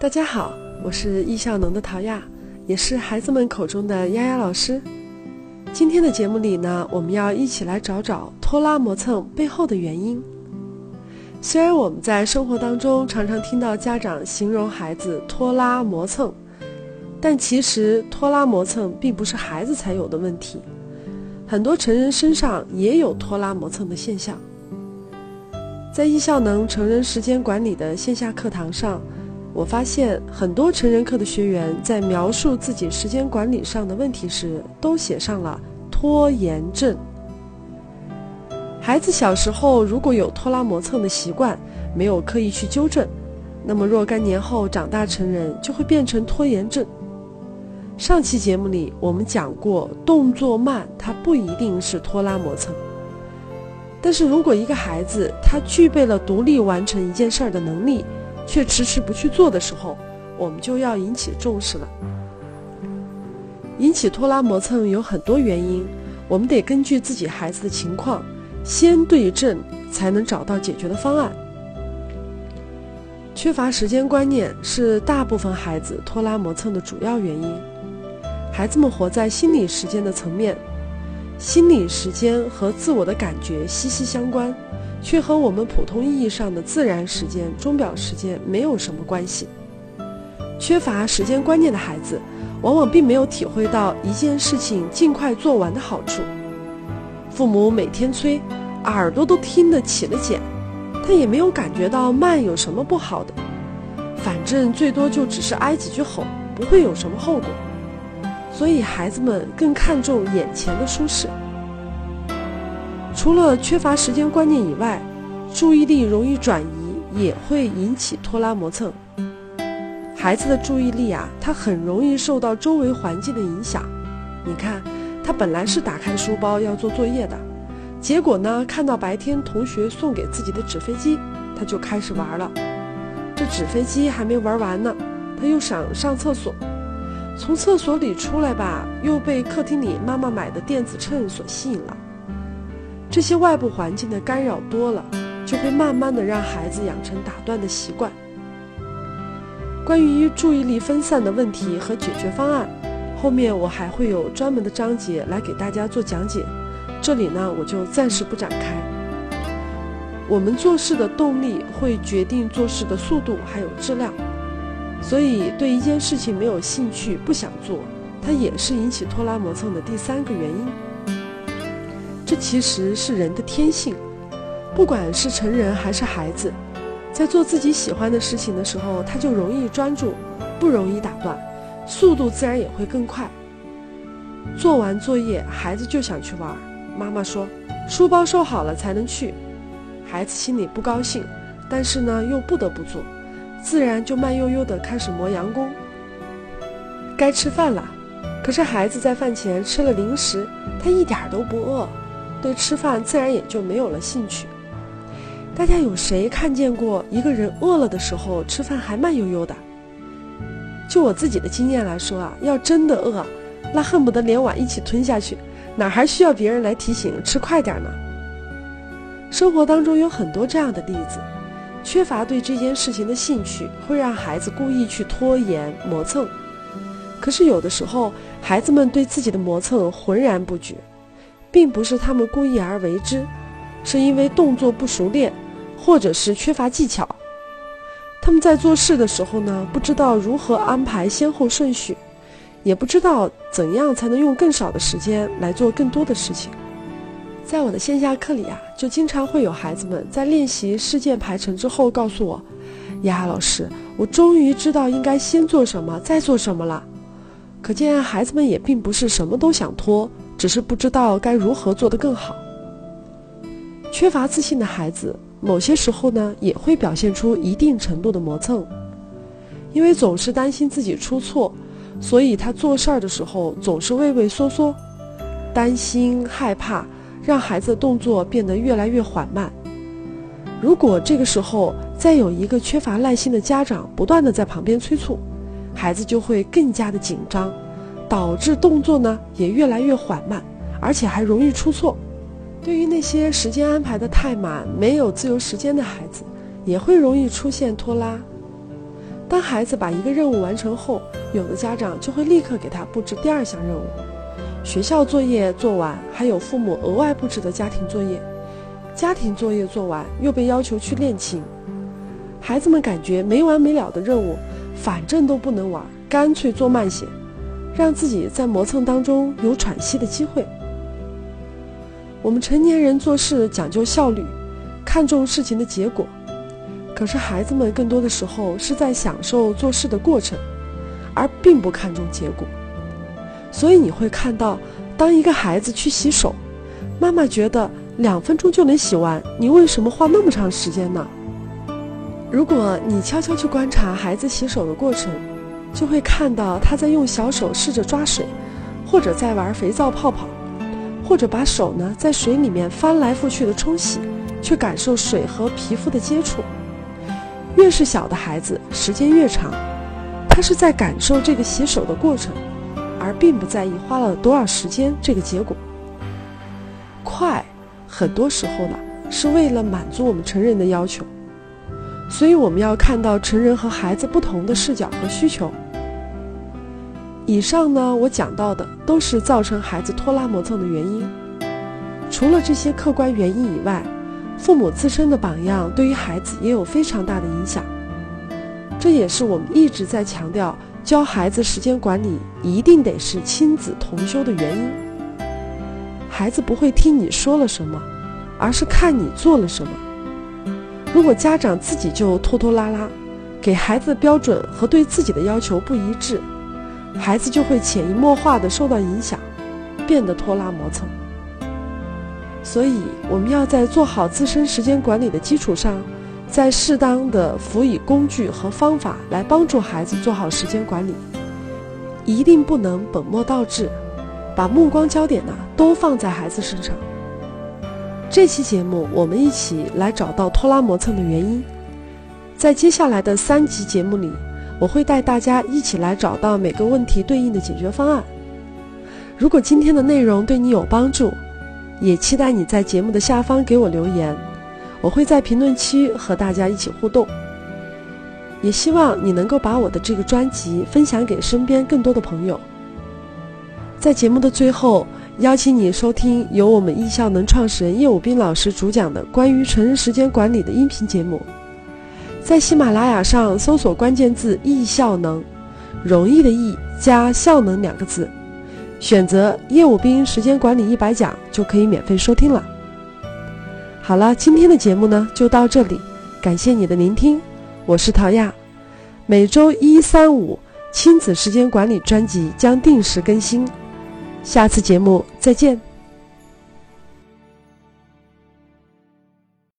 大家好，我是易效能的陶亚，也是孩子们口中的丫丫老师。今天的节目里呢，我们要一起来找找拖拉磨蹭背后的原因。虽然我们在生活当中常常听到家长形容孩子拖拉磨蹭，但其实拖拉磨蹭并不是孩子才有的问题，很多成人身上也有拖拉磨蹭的现象。在易效能成人时间管理的线下课堂上，我发现很多成人课的学员在描述自己时间管理上的问题时，都写上了拖延症。孩子小时候如果有拖拉磨蹭的习惯，没有刻意去纠正，那么若干年后长大成人就会变成拖延症。上期节目里我们讲过，动作慢它不一定是拖拉磨蹭。但是如果一个孩子他具备了独立完成一件事儿的能力，却迟迟不去做的时候，我们就要引起重视了。引起拖拉磨蹭有很多原因，我们得根据自己孩子的情况，先对症，才能找到解决的方案。缺乏时间观念是大部分孩子拖拉磨蹭的主要原因。孩子们活在心理时间的层面。心理时间和自我的感觉息息相关，却和我们普通意义上的自然时间、钟表时间没有什么关系。缺乏时间观念的孩子，往往并没有体会到一件事情尽快做完的好处。父母每天催，耳朵都听得起了茧，他也没有感觉到慢有什么不好的，反正最多就只是挨几句吼，不会有什么后果。所以，孩子们更看重眼前的舒适。除了缺乏时间观念以外，注意力容易转移也会引起拖拉磨蹭。孩子的注意力啊，他很容易受到周围环境的影响。你看，他本来是打开书包要做作业的，结果呢，看到白天同学送给自己的纸飞机，他就开始玩了。这纸飞机还没玩完呢，他又想上厕所。从厕所里出来吧，又被客厅里妈妈买的电子秤所吸引了。这些外部环境的干扰多了，就会慢慢的让孩子养成打断的习惯。关于注意力分散的问题和解决方案，后面我还会有专门的章节来给大家做讲解，这里呢我就暂时不展开。我们做事的动力会决定做事的速度还有质量。所以，对一件事情没有兴趣、不想做，它也是引起拖拉磨蹭的第三个原因。这其实是人的天性，不管是成人还是孩子，在做自己喜欢的事情的时候，他就容易专注，不容易打断，速度自然也会更快。做完作业，孩子就想去玩，妈妈说：“书包收好了才能去。”孩子心里不高兴，但是呢，又不得不做。自然就慢悠悠地开始磨洋工。该吃饭了，可是孩子在饭前吃了零食，他一点都不饿，对吃饭自然也就没有了兴趣。大家有谁看见过一个人饿了的时候吃饭还慢悠悠的？就我自己的经验来说啊，要真的饿，那恨不得连碗一起吞下去，哪还需要别人来提醒吃快点呢？生活当中有很多这样的例子。缺乏对这件事情的兴趣，会让孩子故意去拖延磨蹭。可是有的时候，孩子们对自己的磨蹭浑然不觉，并不是他们故意而为之，是因为动作不熟练，或者是缺乏技巧。他们在做事的时候呢，不知道如何安排先后顺序，也不知道怎样才能用更少的时间来做更多的事情。在我的线下课里啊，就经常会有孩子们在练习事件排程之后告诉我：“呀，老师，我终于知道应该先做什么，再做什么了。”可见孩子们也并不是什么都想拖，只是不知道该如何做得更好。缺乏自信的孩子，某些时候呢，也会表现出一定程度的磨蹭，因为总是担心自己出错，所以他做事儿的时候总是畏畏缩缩，担心害怕。让孩子动作变得越来越缓慢。如果这个时候再有一个缺乏耐心的家长不断的在旁边催促，孩子就会更加的紧张，导致动作呢也越来越缓慢，而且还容易出错。对于那些时间安排的太满、没有自由时间的孩子，也会容易出现拖拉。当孩子把一个任务完成后，有的家长就会立刻给他布置第二项任务。学校作业做完，还有父母额外布置的家庭作业。家庭作业做完，又被要求去练琴。孩子们感觉没完没了的任务，反正都不能玩，干脆做慢些，让自己在磨蹭当中有喘息的机会。我们成年人做事讲究效率，看重事情的结果。可是孩子们更多的时候是在享受做事的过程，而并不看重结果。所以你会看到，当一个孩子去洗手，妈妈觉得两分钟就能洗完，你为什么花那么长时间呢？如果你悄悄去观察孩子洗手的过程，就会看到他在用小手试着抓水，或者在玩肥皂泡泡，或者把手呢在水里面翻来覆去的冲洗，去感受水和皮肤的接触。越是小的孩子，时间越长，他是在感受这个洗手的过程，而并不在意花了多少时间这个结果。快，很多时候呢是为了满足我们成人的要求，所以我们要看到成人和孩子不同的视角和需求。以上呢，我讲到的都是造成孩子拖拉磨蹭的原因。除了这些客观原因以外，父母自身的榜样对于孩子也有非常大的影响，这也是我们一直在强调教孩子时间管理一定得是亲子同修的原因。孩子不会听你说了什么，而是看你做了什么。如果家长自己就拖拖拉拉，给孩子的标准和对自己的要求不一致，孩子就会潜移默化地受到影响，变得拖拉磨蹭。所以，我们要在做好自身时间管理的基础上，再适当的辅以工具和方法来帮助孩子做好时间管理。一定不能本末倒置，把目光焦点呢都放在孩子身上。这期节目，我们一起来找到拖拉磨蹭的原因。在接下来的三集节目里，我会带大家一起来找到每个问题对应的解决方案。如果今天的内容对你有帮助，也期待你在节目的下方给我留言，我会在评论区和大家一起互动。也希望你能够把我的这个专辑分享给身边更多的朋友。在节目的最后，邀请你收听由我们易效能创始人叶武斌老师主讲的关于成人时间管理的音频节目。在喜马拉雅上搜索关键字“易效能”，容易的易加效能两个字。选择业务兵时间管理一百讲就可以免费收听了。好了，今天的节目呢就到这里，感谢你的聆听，我是陶亚。每周一、三、五亲子时间管理专辑将定时更新，下次节目再见。